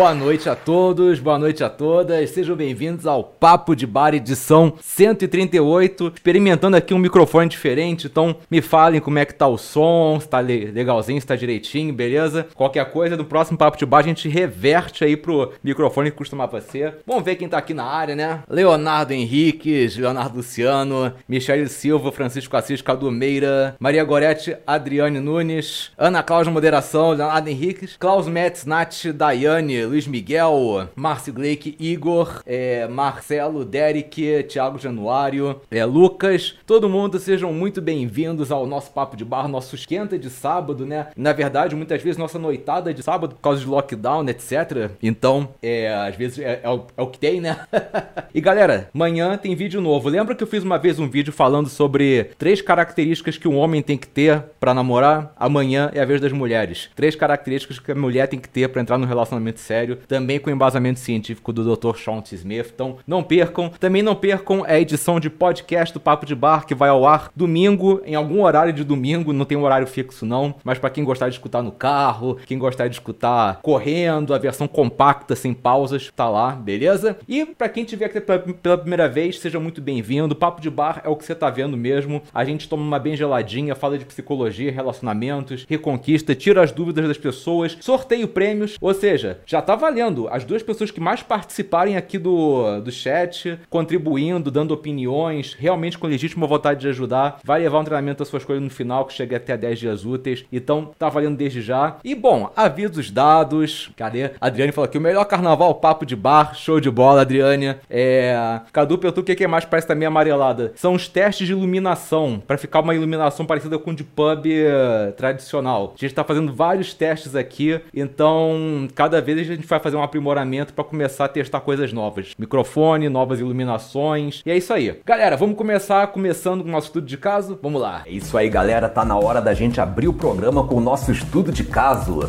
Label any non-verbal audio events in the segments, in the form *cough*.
Boa noite a todos, boa noite a todas, sejam bem-vindos ao Papo de Bar edição 138, experimentando aqui um microfone diferente, então me falem como é que tá o som, se tá le- legalzinho, se tá direitinho, beleza? Qualquer coisa, no próximo Papo de Bar a gente reverte aí pro microfone que costumava ser. Vamos ver quem tá aqui na área, né? Leonardo Henriques, Leonardo Luciano, Michele Silva, Francisco Assis, Cadu Meira, Maria Goretti, Adriane Nunes, Ana Cláudia Moderação, Leonardo Henriques, Klaus Metz, Nath, Daiane, Luiz Miguel, Márcio Gleick, Igor, é, Marcelo, Derek, Thiago Januário, é, Lucas, todo mundo sejam muito bem-vindos ao nosso Papo de Bar, nosso esquenta de sábado, né? Na verdade, muitas vezes nossa noitada de sábado por causa de lockdown, etc. Então, é, às vezes é, é o, é o que tem, né? *laughs* e galera, amanhã tem vídeo novo. Lembra que eu fiz uma vez um vídeo falando sobre três características que um homem tem que ter pra namorar? Amanhã é a vez das mulheres. Três características que a mulher tem que ter pra entrar num relacionamento sério, também com embasamento científico do Dr. Sean T. Smith. Então, não percam. Também não percam a edição de podcast do Papo de Bar que vai ao ar domingo, em algum horário de domingo, não tem um horário fixo não, mas pra quem gostar de escutar no carro, quem gostar de escutar correndo, a versão compacta sem pausas, tá lá, beleza? E pra quem tiver aqui pela primeira vez, seja muito bem-vindo. Papo de Bar é o que você tá vendo mesmo. A gente toma uma bem geladinha, fala de psicologia, relacionamentos, reconquista, tira as dúvidas das pessoas, sorteio prêmios, ou seja, já tá valendo. As duas pessoas que mais participarem aqui do, do chat, contribuindo, dando opiniões, realmente com legítima vontade de ajudar, vai levar um treinamento das suas coisas no final, que chega até 10 dias úteis. Então, tá valendo desde já. E bom, avisos dados. Cadê? Adriane falou aqui: o melhor carnaval, papo de bar, show de bola, Adriane. É. Cadu perguntou o que que é mais parece também amarelada. São os testes de iluminação, pra ficar uma iluminação parecida com de pub eh, tradicional. A gente tá fazendo vários testes aqui, então cada vez a gente vai fazer um aprimoramento pra começar a testar coisas novas. Microfone, novas iluminações. E é isso aí. Galera, vamos começar começando com o nosso estudo de caso? Vamos lá. É isso aí, galera. Tá na hora da gente abrir o programa com o nosso estudo de caso.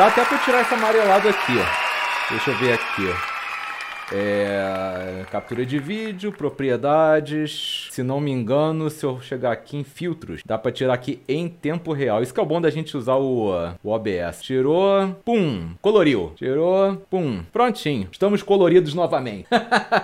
Dá até pra tirar esse amarelado aqui, ó. Deixa eu ver aqui, ó. É, captura de vídeo, propriedades. Se não me engano, se eu chegar aqui em filtros, dá pra tirar aqui em tempo real. Isso que é o bom da gente usar o, o OBS. Tirou, pum, coloriu. Tirou, pum, prontinho. Estamos coloridos novamente.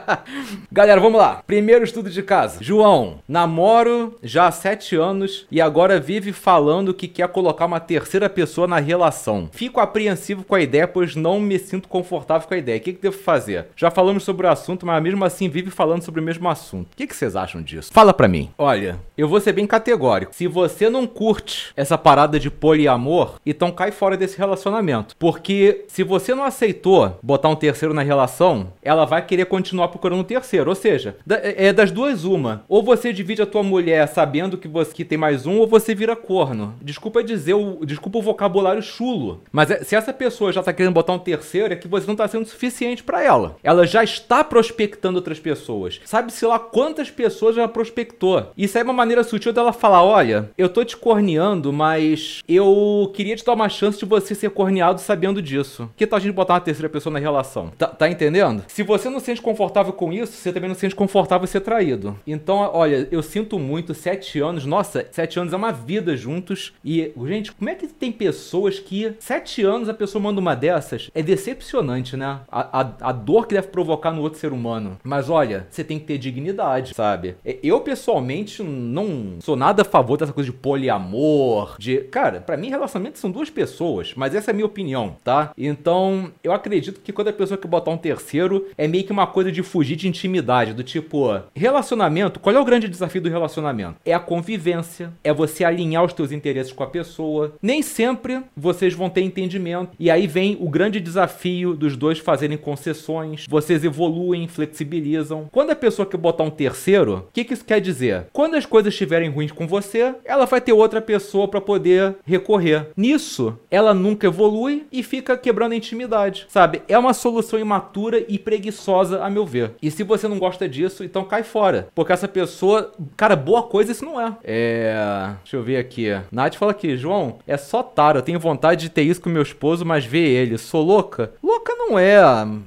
*laughs* Galera, vamos lá. Primeiro estudo de casa. João, namoro já há sete anos e agora vive falando que quer colocar uma terceira pessoa na relação. Fico apreensivo com a ideia, pois não me sinto confortável com a ideia. O que, que devo fazer? Já falamos sobre o assunto, mas mesmo assim vive falando sobre o mesmo assunto. O que, que vocês acham disso? Fala pra mim. Olha, eu vou ser bem categórico. Se você não curte essa parada de poliamor, então cai fora desse relacionamento. Porque se você não aceitou botar um terceiro na relação, ela vai querer continuar procurando um terceiro. Ou seja, é é das duas uma. Ou você divide a tua mulher sabendo que você que tem mais um, ou você vira corno. Desculpa dizer, o, desculpa o vocabulário chulo. Mas é- se essa pessoa já tá querendo botar um terceiro, é que você não tá sendo suficiente pra ela. Ela já está prospectando outras pessoas. Sabe-se lá quantas pessoas ela prospectou. Isso aí é uma maneira sutil dela falar: olha, eu tô te corneando, mas eu queria te dar uma chance de você ser corneado sabendo disso. Que tal a gente botar uma terceira pessoa na relação? Tá, tá entendendo? Se você não se sente confortável com isso, você também não se sente confortável em ser traído. Então, olha, eu sinto muito, sete anos, nossa, sete anos é uma vida juntos. E, gente, como é que tem pessoas que sete anos a pessoa manda uma dessas? É decepcionante, né? A, a, a dor que deve provocar no outro ser humano. Mas olha, você tem que ter dignidade, sabe? É, eu, pessoalmente, não sou nada a favor dessa coisa de poliamor, de. Cara, para mim, relacionamento são duas pessoas, mas essa é a minha opinião, tá? Então, eu acredito que quando a pessoa quer botar um terceiro, é meio que uma coisa de fugir de intimidade, do tipo, relacionamento, qual é o grande desafio do relacionamento? É a convivência, é você alinhar os teus interesses com a pessoa. Nem sempre vocês vão ter entendimento, e aí vem o grande desafio dos dois fazerem concessões, vocês evoluem, flexibilizam. Quando a pessoa quer botar um terceiro, o que, que isso quer dizer? Quando as coisas estiverem ruins com você, ela vai ter outra pessoa para poder recorrer. Nisso, ela nunca evolui e fica quebrando a intimidade, sabe? É uma solução imatura e preguiçosa, a meu ver. E se você não gosta disso, então cai fora. Porque essa pessoa, cara, boa coisa isso não é. É. Deixa eu ver aqui. Nath fala aqui, João, é só tara. Eu tenho vontade de ter isso com meu esposo, mas ver ele. Sou louca? Louca não é,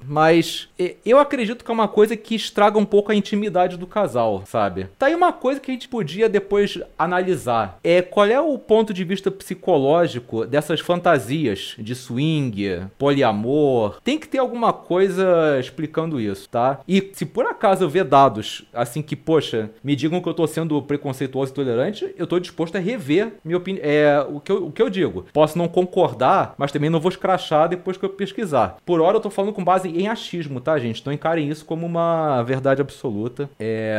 mas eu acredito que é uma coisa que estraga um pouco a intimidade do casal, sabe? Tá aí uma coisa que a gente podia depois analisar. É qual é o ponto de vista psicológico dessas fantasias de swing, poliamor. Tem que ter alguma coisa explicando isso, tá? E se por acaso eu ver dados assim que, poxa, me digam que eu tô sendo preconceituoso e tolerante, eu tô disposto a rever minha opinião. É o que, eu, o que eu digo. Posso não concordar, mas também não vou escrachar depois que eu pesquisar. Por hora eu tô falando com base em achismo, tá, gente? Então encarem isso como uma verdade absoluta. É.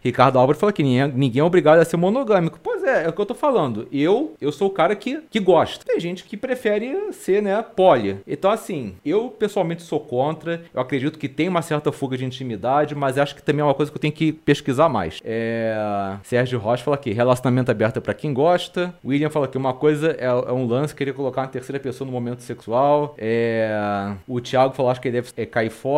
Ricardo Álvaro falou que ninguém, é obrigado a ser monogâmico. Pois é, é o que eu tô falando. Eu, eu sou o cara que, que gosta. Tem gente que prefere ser, né, poli. Então, assim, eu pessoalmente sou contra. Eu acredito que tem uma certa fuga de intimidade, mas acho que também é uma coisa que eu tenho que pesquisar mais. É... Sérgio Rocha fala aqui, relacionamento aberto é pra quem gosta. William fala que uma coisa é, é, um lance, querer colocar uma terceira pessoa no momento sexual. É... O Thiago falou, acho que ele deve é, cair fora.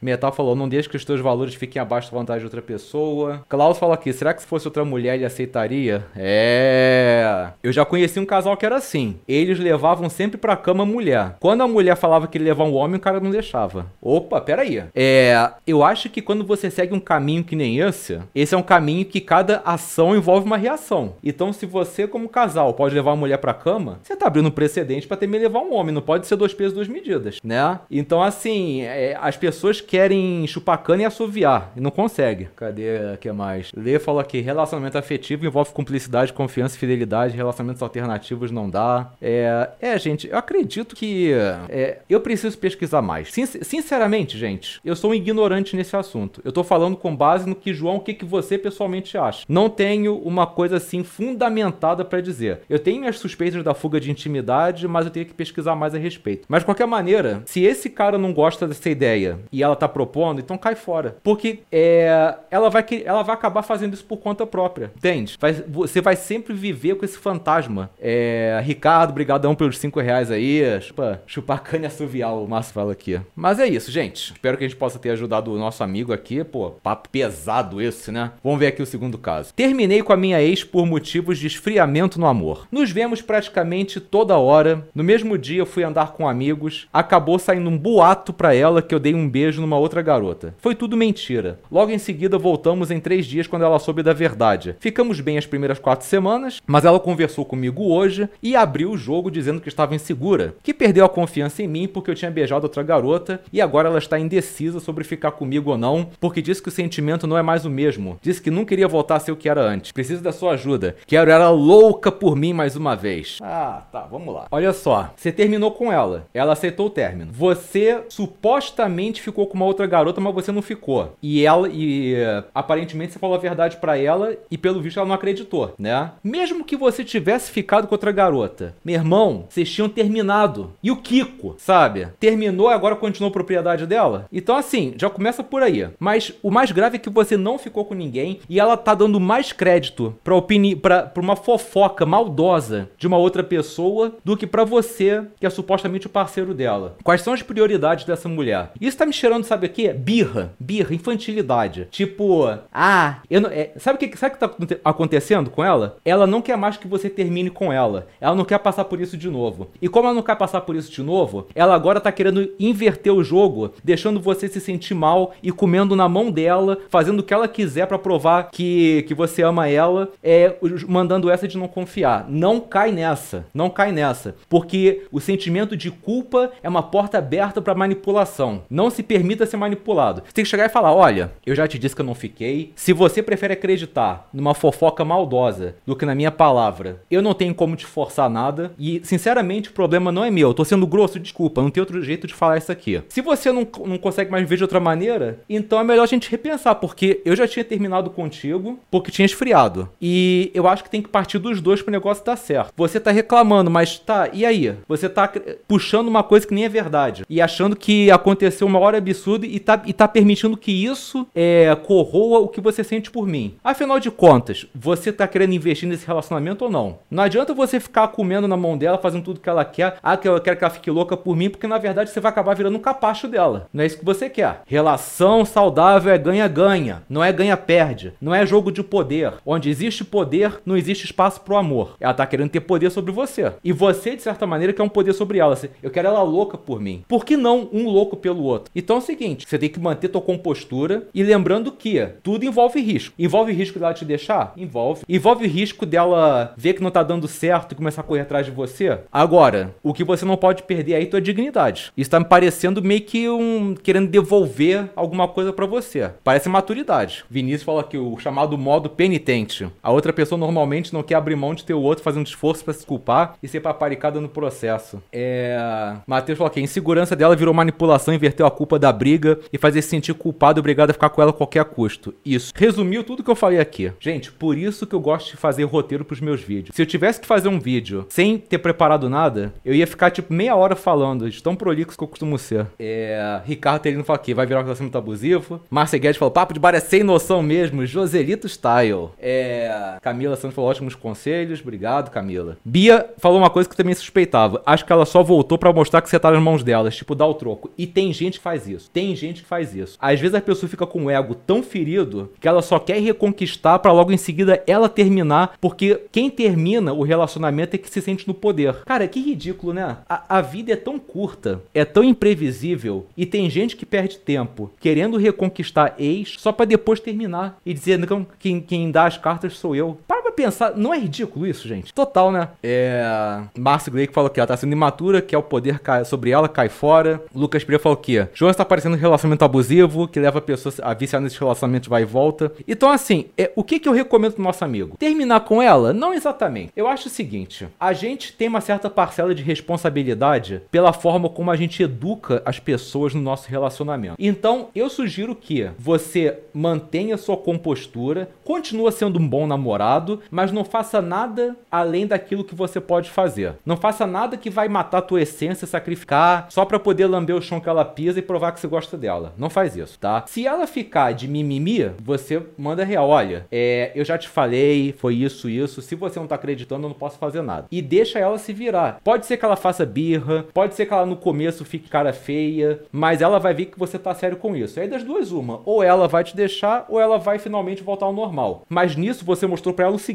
Metal falou, não deixe que os teus valores fiquem abaixo da vontade de outra pessoa. Klaus fala aqui, será que se fosse outra mulher ele aceitaria? É... Eu já conheci um casal que era assim. Eles levavam sempre pra cama mulher. Quando a mulher falava que ele levava um homem, o cara não deixava. Opa, peraí. É... Eu acho que quando você segue um caminho que nem esse, esse é um caminho que cada ação envolve uma reação. Então, se você, como casal, pode levar uma mulher pra cama, você tá abrindo um precedente para também levar um homem. Não pode ser dois pesos, duas medidas, né? Então, assim, é... as pessoas querem chupar cana e assoviar. E não consegue. Cadê o que mais? Lê falou aqui, relacionamento afetivo envolve cumplicidade, confiança, fidelidade, relacionamentos alternativos não dá. É, é gente, eu acredito que é, eu preciso pesquisar mais. Sin sinceramente, gente, eu sou um ignorante nesse assunto. Eu tô falando com base no que, João, o que, que você pessoalmente acha. Não tenho uma coisa assim fundamentada para dizer. Eu tenho minhas suspeitas da fuga de intimidade, mas eu tenho que pesquisar mais a respeito. Mas de qualquer maneira, se esse cara não gosta dessa ideia e ela tá propondo, então cai fora. Porque é, ela, vai, ela vai acabar fazendo isso por conta própria. Entende? Vai, você vai sempre viver com esse fantasma. É, Ricardo, brigadão pelos 5 reais aí. Chupa, chupar cana assoviar, o Márcio fala aqui. Mas é isso, gente. Espero que a gente possa ter ajudado o nosso amigo aqui. Pô, papo pesado esse, né? Vamos ver aqui o segundo caso. Terminei com a minha ex por motivos de esfriamento no amor. Nos vemos praticamente toda hora. No mesmo dia eu fui andar com amigos. Acabou saindo um boato pra ela que eu dei um beijo numa outra garota. Foi tudo mentira. Logo em seguida voltamos em três dias quando ela soube da verdade. Ficamos bem as primeiras quatro semanas, mas ela conversou comigo hoje e abriu o jogo dizendo que estava insegura, que perdeu a confiança em mim porque eu tinha beijado outra garota e agora ela está indecisa sobre ficar comigo ou não, porque disse que o sentimento não é mais o mesmo. Disse que não queria voltar a ser o que era antes. Preciso da sua ajuda. Quero ela louca por mim mais uma vez. Ah, tá, vamos lá. Olha só, você terminou com ela. Ela aceitou o término. Você supostamente ficou com uma outra garota, mas você não ficou. E ela e aparentemente você falou a verdade para ela e pelo visto ela não acreditou, né? Mesmo que você tivesse ficado com outra garota, meu irmão, vocês tinham terminado. E o Kiko, sabe? Terminou e agora continuou propriedade dela? Então assim, já começa por aí. Mas o mais grave é que você não ficou com ninguém e ela tá dando mais crédito pra, opini pra, pra uma fofoca maldosa de uma outra pessoa do que para você, que é supostamente o parceiro dela. Quais são as prioridades dessa mulher? Isso tá me cheirando, sabe o quê? Birra. Birra, infantilidade. Tipo, ah, eu não. É, sabe o que, sabe que tá acontecendo com ela? Ela não quer mais que você termine com ela. Ela não quer passar por isso de novo. E como ela não quer passar por isso de novo, ela agora tá querendo inverter o jogo, deixando você se sentir mal e comendo na mão dela, fazendo o que ela quiser para provar que, que você ama ela, é mandando essa de não confiar. Não cai nessa. Não cai nessa. Porque o sentimento de culpa é uma porta aberta para manipulação. Não se permita ser manipulado. Você tem que chegar e falar: olha, eu já te disse que eu não fiquei. Se você prefere acreditar numa fofoca maldosa do que na minha palavra, eu não tenho como te forçar nada. E, sinceramente, o problema não é meu. Eu tô sendo grosso, desculpa. Não tem outro jeito de falar isso aqui. Se você não, não consegue mais ver de outra maneira, então é melhor a gente repensar. Porque eu já tinha terminado contigo porque tinha esfriado. E eu acho que tem que partir dos dois pro negócio dar certo. Você tá reclamando, mas tá, e aí? Você tá puxando uma coisa que nem é verdade. E achando que aconteceu uma hora absurda e tá, e tá permitindo que isso é, corroa o que você sente por mim. Afinal de contas, você tá querendo investir nesse relacionamento ou não? Não adianta você ficar comendo na mão dela, fazendo tudo que ela quer. Ah, que eu quero que ela fique louca por mim, porque na verdade você vai acabar virando um capacho dela. Não é isso que você quer. Relação saudável é ganha-ganha, não é ganha-perde. Não é jogo de poder. Onde existe poder, não existe espaço pro amor. Ela tá querendo ter poder sobre você. E você, de certa maneira, quer um poder sobre ela. Eu quero ela louca por mim. Por que não um louco pelo outro? Então é o seguinte: você tem que manter tua compostura e lembrando que tudo envolve risco. Envolve risco dela te deixar? Envolve. Envolve risco dela ver que não tá dando certo e começar a correr atrás de você? Agora, o que você não pode perder aí é tua dignidade. Isso tá me parecendo meio que um querendo devolver alguma coisa para você. Parece maturidade. Vinícius fala que o chamado modo penitente. A outra pessoa normalmente não quer abrir mão de ter o outro fazendo esforço para se culpar e ser paparicada no processo. É. Matheus falou que a insegurança dela virou manipulação, inverteu a culpa da briga e fazer se sentir culpado e obrigado a ficar com ela a qualquer custo. Isso. Resumiu tudo que eu falei aqui. Gente, por isso que eu gosto de fazer roteiro pros meus vídeos. Se eu tivesse que fazer um vídeo sem ter preparado nada, eu ia ficar tipo meia hora falando, de tão prolixo que eu costumo ser. É. Ricardo Terino falou aqui, vai virar um relacionamento abusivo. Márcia Guedes falou, papo de bar é sem noção mesmo. Joselito Style. É. Camila Santos falou ótimos conselhos. Obrigado, Camila. Bia falou uma coisa que eu também suspeitava. Acho que ela só voltou para mostrar que você tá nas mãos delas, tipo, dá o troco. E tem gente que faz isso. Tem gente que faz isso. Às vezes a pessoa fica com o ego tão ferido que ela só quer reconquistar para logo em seguida ela terminar, porque quem termina o relacionamento é que se sente no poder. Cara, que ridículo, né? A, a vida é tão curta, é tão imprevisível e tem gente que perde tempo querendo reconquistar ex só para depois terminar e dizer que quem, quem dá as cartas sou eu. Pensar, não é ridículo isso, gente? Total, né? É. Márcio Gleick falou que ela tá sendo imatura, que é o poder cai sobre ela, cai fora. Lucas Pereira falou que João está parecendo um relacionamento abusivo, que leva a pessoa a viciar nesse relacionamento vai e volta. Então, assim, é, o que, que eu recomendo pro nosso amigo? Terminar com ela? Não exatamente. Eu acho o seguinte: a gente tem uma certa parcela de responsabilidade pela forma como a gente educa as pessoas no nosso relacionamento. Então, eu sugiro que você mantenha sua compostura, continua sendo um bom namorado, mas não faça nada além daquilo que você pode fazer. Não faça nada que vai matar a tua essência, sacrificar só para poder lamber o chão que ela pisa e provar que você gosta dela. Não faz isso, tá? Se ela ficar de mimimi, você manda real. Olha, é, eu já te falei, foi isso, isso. Se você não tá acreditando, eu não posso fazer nada. E deixa ela se virar. Pode ser que ela faça birra, pode ser que ela no começo fique cara feia, mas ela vai ver que você tá sério com isso. Aí das duas, uma. Ou ela vai te deixar, ou ela vai finalmente voltar ao normal. Mas nisso você mostrou para ela o seguinte: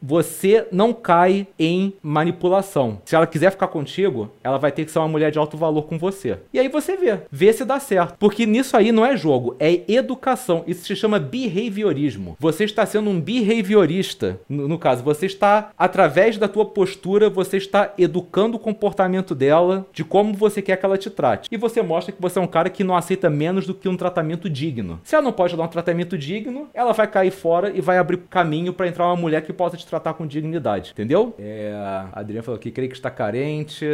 você não cai em manipulação. Se ela quiser ficar contigo, ela vai ter que ser uma mulher de alto valor com você. E aí você vê, vê se dá certo. Porque nisso aí não é jogo, é educação. Isso se chama behaviorismo. Você está sendo um behaviorista. No, no caso, você está, através da tua postura, você está educando o comportamento dela, de como você quer que ela te trate. E você mostra que você é um cara que não aceita menos do que um tratamento digno. Se ela não pode dar um tratamento digno, ela vai cair fora e vai abrir caminho para entrar uma mulher que possa te tratar com dignidade. Entendeu? É. A Adriana falou que creio que está carente.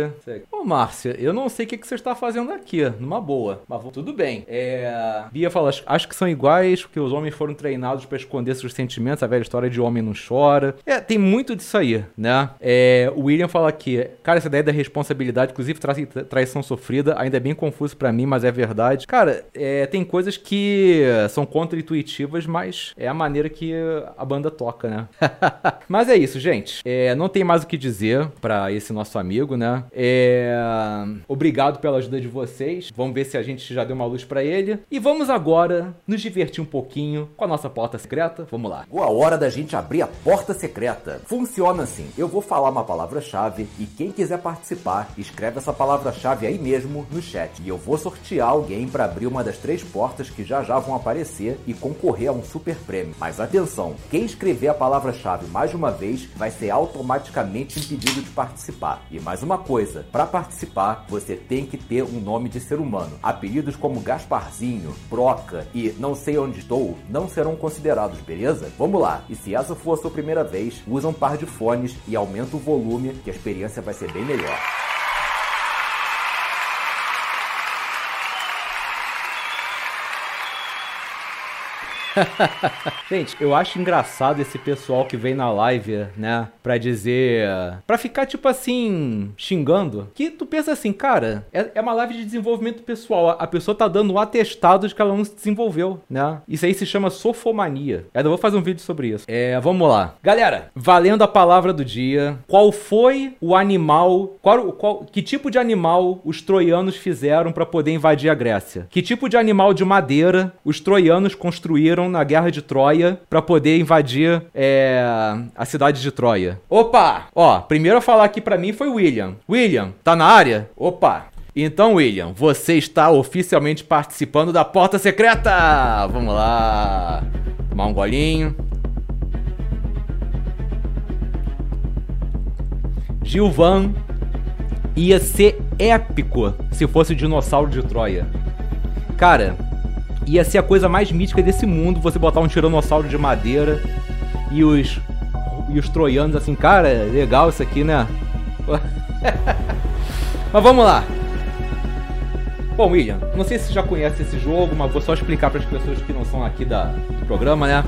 Ô, Márcia, eu não sei o que, você está fazendo aqui, numa boa. Mas tudo bem. É. Bia falou, acho que são iguais, porque os homens foram treinados para esconder seus sentimentos, a velha história de homem não chora. É, tem muito disso aí, né? É, o William fala aqui, cara, essa ideia da responsabilidade, inclusive tra traição sofrida, ainda é bem confuso para mim, mas é verdade. Cara, é, tem coisas que são contra-intuitivas, mas é a maneira que a banda toca, né? *laughs* *laughs* Mas é isso, gente. É, não tem mais o que dizer pra esse nosso amigo, né? É, obrigado pela ajuda de vocês. Vamos ver se a gente já deu uma luz pra ele. E vamos agora nos divertir um pouquinho com a nossa porta secreta. Vamos lá. Chegou a hora da gente abrir a porta secreta. Funciona assim: eu vou falar uma palavra-chave e quem quiser participar, escreve essa palavra-chave aí mesmo no chat. E eu vou sortear alguém para abrir uma das três portas que já já vão aparecer e concorrer a um super prêmio. Mas atenção, quem escrever a palavra-chave mais uma vez vai ser automaticamente impedido de participar. E mais uma coisa, para participar você tem que ter um nome de ser humano. Apelidos como Gasparzinho, Broca e Não sei onde estou não serão considerados, beleza? Vamos lá. E se essa for a sua primeira vez, usa um par de fones e aumenta o volume que a experiência vai ser bem melhor. *laughs* Gente, eu acho engraçado esse pessoal que vem na live, né, pra dizer. pra ficar, tipo assim, xingando. Que tu pensa assim, cara, é, é uma live de desenvolvimento pessoal. A, pessoa tá dando um atestado de que ela não se desenvolveu, né? Isso aí se chama sofomania. Eu vou fazer um vídeo sobre isso. É, vamos lá. Galera, valendo a palavra do dia, qual foi o animal. Qual, qual, que tipo de animal os troianos fizeram para poder invadir a Grécia? Que tipo de animal de madeira os troianos construíram na guerra de Troia para poder invadir é, a cidade de Troia. Opa! Ó, primeiro a falar aqui para mim foi William. William, tá na área? Opa! Então, William, você está oficialmente participando da porta secreta! Vamos lá! Tomar um golinho. Gilvan ia ser épico se fosse o dinossauro de Troia. Cara, ia ser a coisa mais mítica desse mundo você botar um tiranossauro de madeira e os e os troianos assim, cara, legal isso aqui, né? *laughs* mas vamos lá. Bom, William, não sei se você já conhece esse jogo, mas vou só explicar para as pessoas que não são aqui da, do programa, né?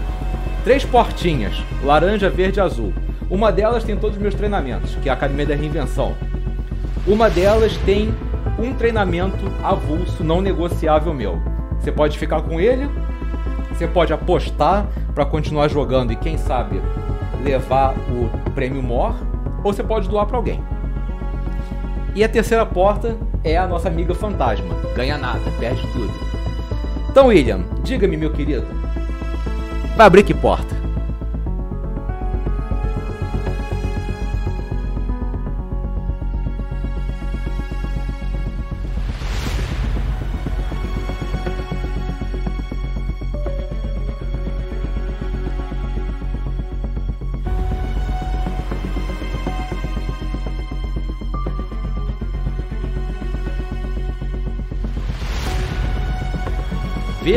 Três portinhas, laranja, verde e azul. Uma delas tem todos os meus treinamentos, que é a Academia da Reinvenção. Uma delas tem um treinamento avulso, não negociável meu. Você pode ficar com ele, você pode apostar para continuar jogando e quem sabe levar o prêmio MOR, ou você pode doar para alguém. E a terceira porta é a nossa amiga fantasma. Ganha nada, perde tudo. Então, William, diga-me, meu querido, vai abrir que porta?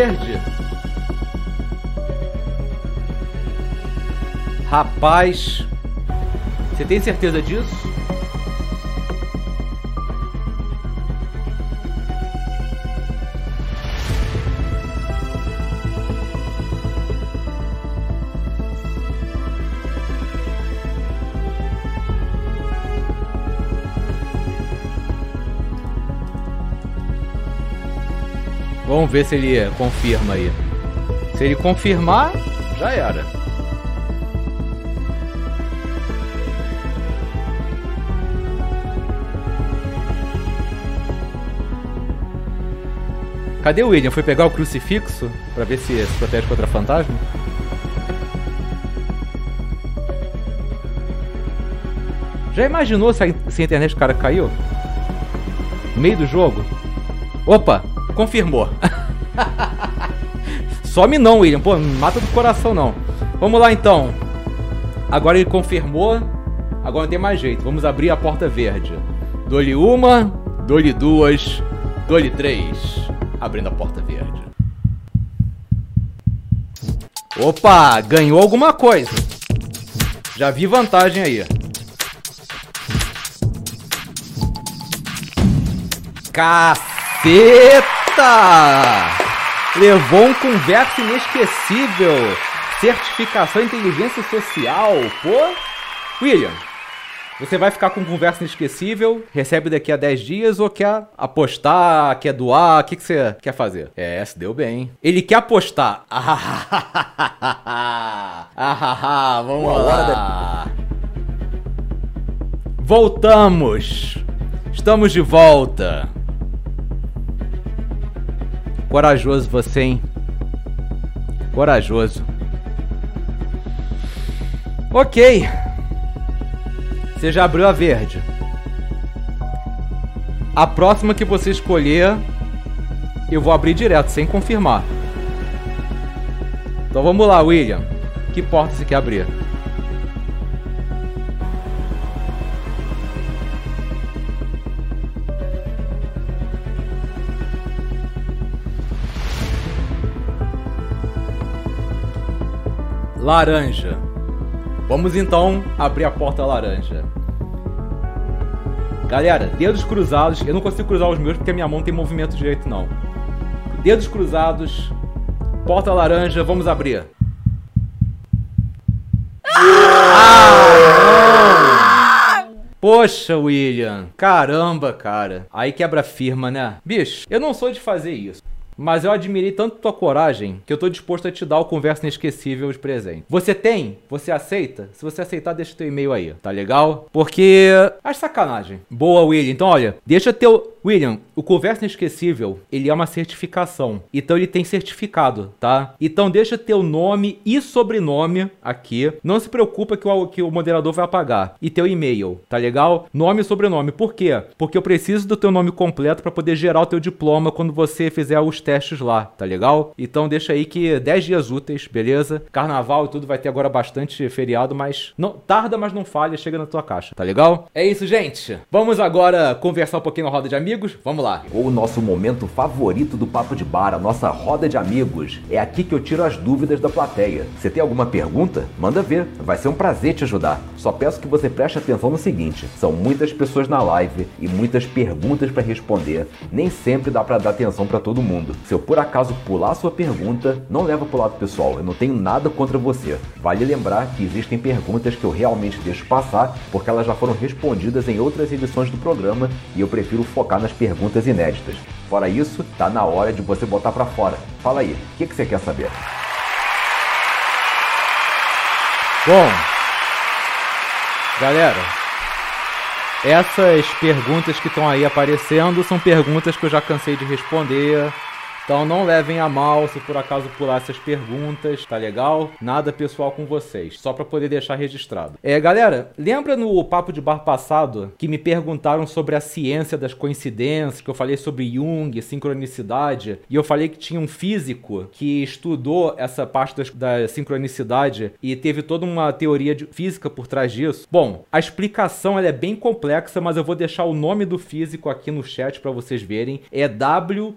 Verde? Rapaz, você tem certeza disso? Vamos ver se ele confirma aí. Se ele confirmar, já era. Cadê o William? Foi pegar o crucifixo para ver se se protege contra fantasma? Já imaginou se a, se a internet do cara caiu? No meio do jogo? Opa! Confirmou. *laughs* Some não, William. Pô, não mata do coração não. Vamos lá então. Agora ele confirmou. Agora não tem mais jeito. Vamos abrir a porta verde. Dou-lhe uma, dou-lhe duas, dou-lhe três. Abrindo a porta verde. Opa, ganhou alguma coisa. Já vi vantagem aí. Caceta! Levou um converso inesquecível. Certificação em inteligência social. Pô, William, Você vai ficar com conversa inesquecível, recebe daqui a 10 dias ou quer apostar, quer doar? O que, que você quer fazer? É, se deu bem. Ele quer apostar. Ah, vamos lá. Voltamos. Estamos de volta. Corajoso você, hein? Corajoso. Ok. Você já abriu a verde. A próxima que você escolher, eu vou abrir direto, sem confirmar. Então vamos lá, William. Que porta você quer abrir? Laranja. Vamos então abrir a porta laranja. Galera, dedos cruzados. Eu não consigo cruzar os meus porque a minha mão tem movimento direito, não. Dedos cruzados. Porta laranja, vamos abrir. Ah! Poxa, William. Caramba, cara. Aí quebra firma, né? Bicho, eu não sou de fazer isso. Mas eu admirei tanto tua coragem que eu tô disposto a te dar o conversa inesquecível de presente. Você tem? Você aceita? Se você aceitar, deixa teu e-mail aí, tá legal? Porque acho sacanagem. Boa, William. Então, olha, deixa teu William, o Conversa Inesquecível, ele é uma certificação. Então ele tem certificado, tá? Então deixa teu nome e sobrenome aqui. Não se preocupa que o, que o moderador vai apagar. E teu e-mail, tá legal? Nome e sobrenome. Por quê? Porque eu preciso do teu nome completo para poder gerar o teu diploma quando você fizer os testes lá, tá legal? Então deixa aí que 10 dias úteis, beleza? Carnaval e tudo vai ter agora bastante feriado, mas não tarda, mas não falha, chega na tua caixa, tá legal? É isso, gente. Vamos agora conversar um pouquinho na roda de amigos? Vamos lá. O nosso momento favorito do Papo de Bar, a nossa roda de amigos. É aqui que eu tiro as dúvidas da plateia. Você tem alguma pergunta? Manda ver. Vai ser um prazer te ajudar. Só peço que você preste atenção no seguinte: são muitas pessoas na live e muitas perguntas para responder. Nem sempre dá para dar atenção para todo mundo. Se eu por acaso pular a sua pergunta, não leva pro lado pessoal. Eu não tenho nada contra você. Vale lembrar que existem perguntas que eu realmente deixo passar porque elas já foram respondidas em outras edições do programa e eu prefiro focar nas perguntas inéditas. Fora isso, tá na hora de você botar para fora. Fala aí, o que, que você quer saber? Bom, galera, essas perguntas que estão aí aparecendo são perguntas que eu já cansei de responder. Então não levem a mal se por acaso pular essas perguntas, tá legal? Nada pessoal com vocês, só para poder deixar registrado. É, galera, lembra no papo de bar passado que me perguntaram sobre a ciência das coincidências, que eu falei sobre Jung, sincronicidade, e eu falei que tinha um físico que estudou essa parte das, da sincronicidade e teve toda uma teoria de física por trás disso. Bom, a explicação é bem complexa, mas eu vou deixar o nome do físico aqui no chat para vocês verem. É W.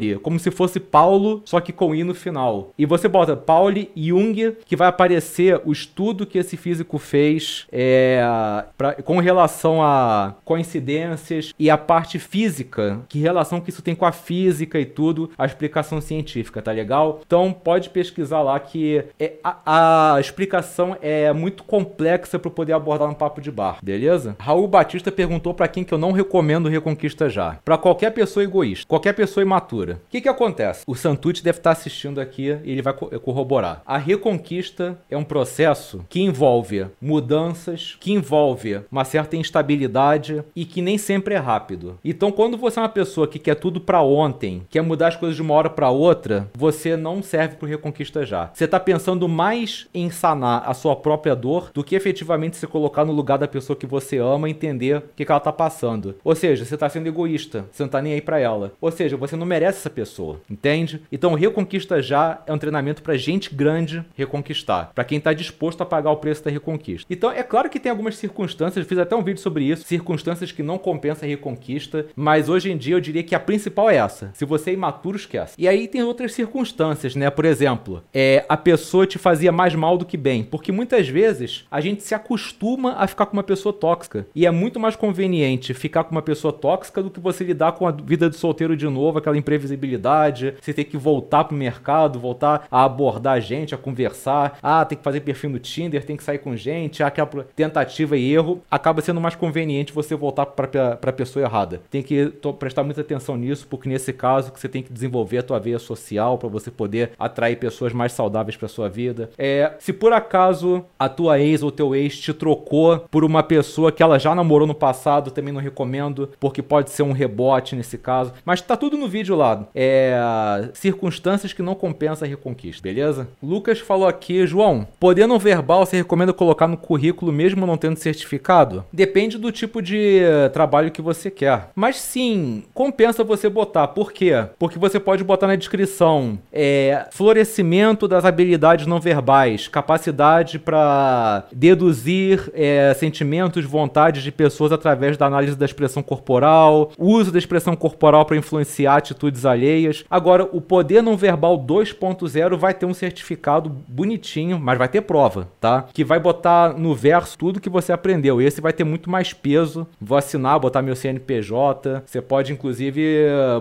Pauli, como se fosse Paulo, só que com I no final. E você bota Pauli Jung, que vai aparecer o estudo que esse físico fez é, pra, com relação a coincidências e a parte física, que relação que isso tem com a física e tudo, a explicação científica, tá legal? Então pode pesquisar lá que é, a, a explicação é muito complexa para poder abordar um papo de bar, beleza? Raul Batista perguntou para quem que eu não recomendo Reconquista já. Para qualquer pessoa egoísta, qualquer pessoa imatura. O que, que acontece? O Santucci deve estar assistindo aqui e ele vai corroborar. A reconquista é um processo que envolve mudanças, que envolve uma certa instabilidade e que nem sempre é rápido. Então, quando você é uma pessoa que quer tudo para ontem, quer mudar as coisas de uma hora para outra, você não serve para reconquista já. Você está pensando mais em sanar a sua própria dor do que efetivamente se colocar no lugar da pessoa que você ama e entender o que, que ela está passando. Ou seja, você está sendo egoísta, você não está nem aí para ela. Ou seja, você não merece essa pessoa, entende? Então, Reconquista Já é um treinamento para gente grande reconquistar, para quem está disposto a pagar o preço da reconquista. Então, é claro que tem algumas circunstâncias, fiz até um vídeo sobre isso, circunstâncias que não compensam a reconquista, mas hoje em dia eu diria que a principal é essa. Se você é imaturo, esquece. E aí tem outras circunstâncias, né? Por exemplo, é a pessoa te fazia mais mal do que bem, porque muitas vezes a gente se acostuma a ficar com uma pessoa tóxica e é muito mais conveniente ficar com uma pessoa tóxica do que você lidar com a vida de solteiro de novo, aquela imprevisibilidade visibilidade, você tem que voltar pro mercado, voltar a abordar gente, a conversar. Ah, tem que fazer perfil no Tinder, tem que sair com gente, ah, aquela tentativa e erro. Acaba sendo mais conveniente você voltar para a pessoa errada. Tem que prestar muita atenção nisso, porque nesse caso que você tem que desenvolver a tua veia social para você poder atrair pessoas mais saudáveis para sua vida. É, se por acaso a tua ex ou teu ex te trocou por uma pessoa que ela já namorou no passado, também não recomendo, porque pode ser um rebote nesse caso. Mas tá tudo no vídeo lá. É circunstâncias que não compensam a reconquista, beleza? Lucas falou aqui, João, poder não verbal você recomenda colocar no currículo mesmo não tendo certificado? Depende do tipo de trabalho que você quer. Mas sim, compensa você botar. Por quê? Porque você pode botar na descrição é, florescimento das habilidades não verbais, capacidade para deduzir é, sentimentos, vontades de pessoas através da análise da expressão corporal, uso da expressão corporal para influenciar atitudes alheias. Agora, o poder não verbal 2.0 vai ter um certificado bonitinho, mas vai ter prova, tá? Que vai botar no verso tudo que você aprendeu. Esse vai ter muito mais peso. Vou assinar, botar meu CNPJ. Você pode, inclusive,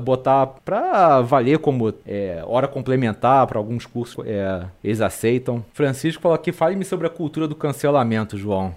botar para valer como é, hora complementar para alguns cursos é, eles aceitam. Francisco falou aqui, fale-me sobre a cultura do cancelamento, João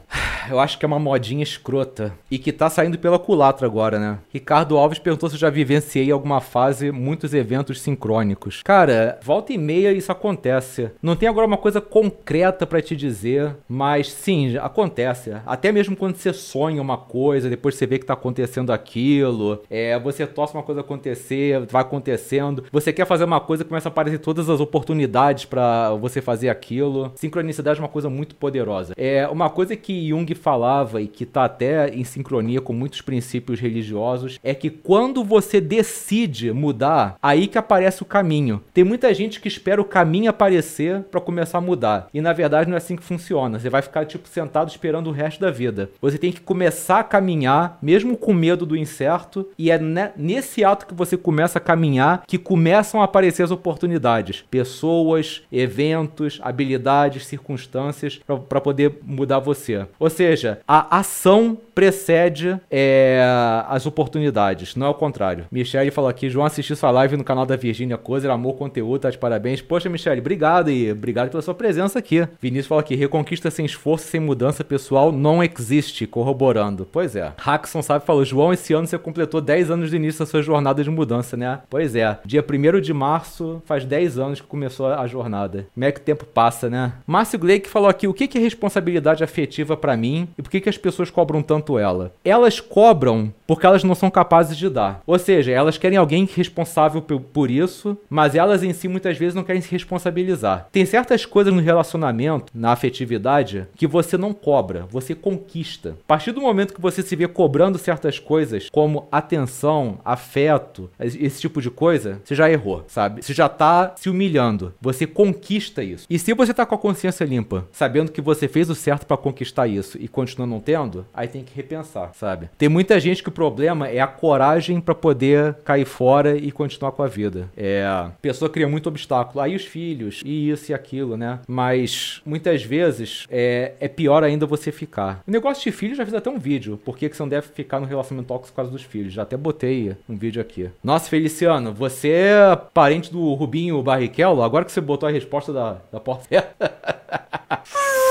eu acho que é uma modinha escrota. E que tá saindo pela culatra agora, né? Ricardo Alves perguntou se eu já vivenciei alguma fase muitos eventos sincrônicos. Cara, volta e meia isso acontece. Não tem agora uma coisa concreta para te dizer, mas sim, acontece. Até mesmo quando você sonha uma coisa, depois você vê que tá acontecendo aquilo, é, você torce uma coisa acontecer, vai acontecendo. Você quer fazer uma coisa, começa a aparecer todas as oportunidades para você fazer aquilo. Sincronicidade é uma coisa muito poderosa. É uma coisa que Jung falava e que está até em sincronia com muitos princípios religiosos é que quando você decide mudar, aí que aparece o caminho. Tem muita gente que espera o caminho aparecer para começar a mudar. E na verdade não é assim que funciona. Você vai ficar tipo sentado esperando o resto da vida. Você tem que começar a caminhar, mesmo com medo do incerto, e é nesse ato que você começa a caminhar que começam a aparecer as oportunidades, pessoas, eventos, habilidades, circunstâncias para poder mudar você. Ou seja, seja, a ação precede é, as oportunidades, não é o contrário. Michele falou aqui, João assistiu sua live no canal da Virginia Cozer, amor conteúdo, tá de parabéns. Poxa, Michele, obrigado e obrigado pela sua presença aqui. Vinícius falou aqui, reconquista sem esforço, sem mudança pessoal não existe, corroborando. Pois é. Hackson sabe falou, João, esse ano você completou 10 anos do início da sua jornada de mudança, né? Pois é. Dia 1 de março, faz 10 anos que começou a jornada. Como é que o tempo passa, né? Márcio Gleick falou aqui, o que é responsabilidade afetiva para mim e por que, que as pessoas cobram tanto ela? Elas cobram porque elas não são capazes de dar. Ou seja, elas querem alguém responsável por isso, mas elas em si muitas vezes não querem se responsabilizar. Tem certas coisas no relacionamento, na afetividade, que você não cobra, você conquista. A partir do momento que você se vê cobrando certas coisas, como atenção, afeto, esse tipo de coisa, você já errou, sabe? Você já tá se humilhando. Você conquista isso. E se você tá com a consciência limpa, sabendo que você fez o certo para conquistar isso e continua não tendo, aí tem que repensar, sabe? Tem muita gente que o problema é a coragem para poder cair fora e continuar com a vida. É, a pessoa cria muito obstáculo. Aí os filhos, e isso e aquilo, né? Mas muitas vezes é, é pior ainda você ficar. O negócio de filhos já fiz até um vídeo. Por que, que você não deve ficar no relacionamento tóxico por causa dos filhos? Já até botei um vídeo aqui. Nossa, Feliciano, você é parente do Rubinho Barrichello? Agora que você botou a resposta da, da porta. *laughs*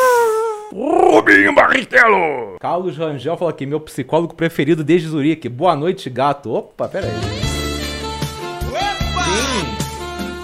Rubinho Barrichello! Carlos Rangel fala aqui, meu psicólogo preferido desde Zurique. Boa noite, gato. Opa, pera aí. Sim.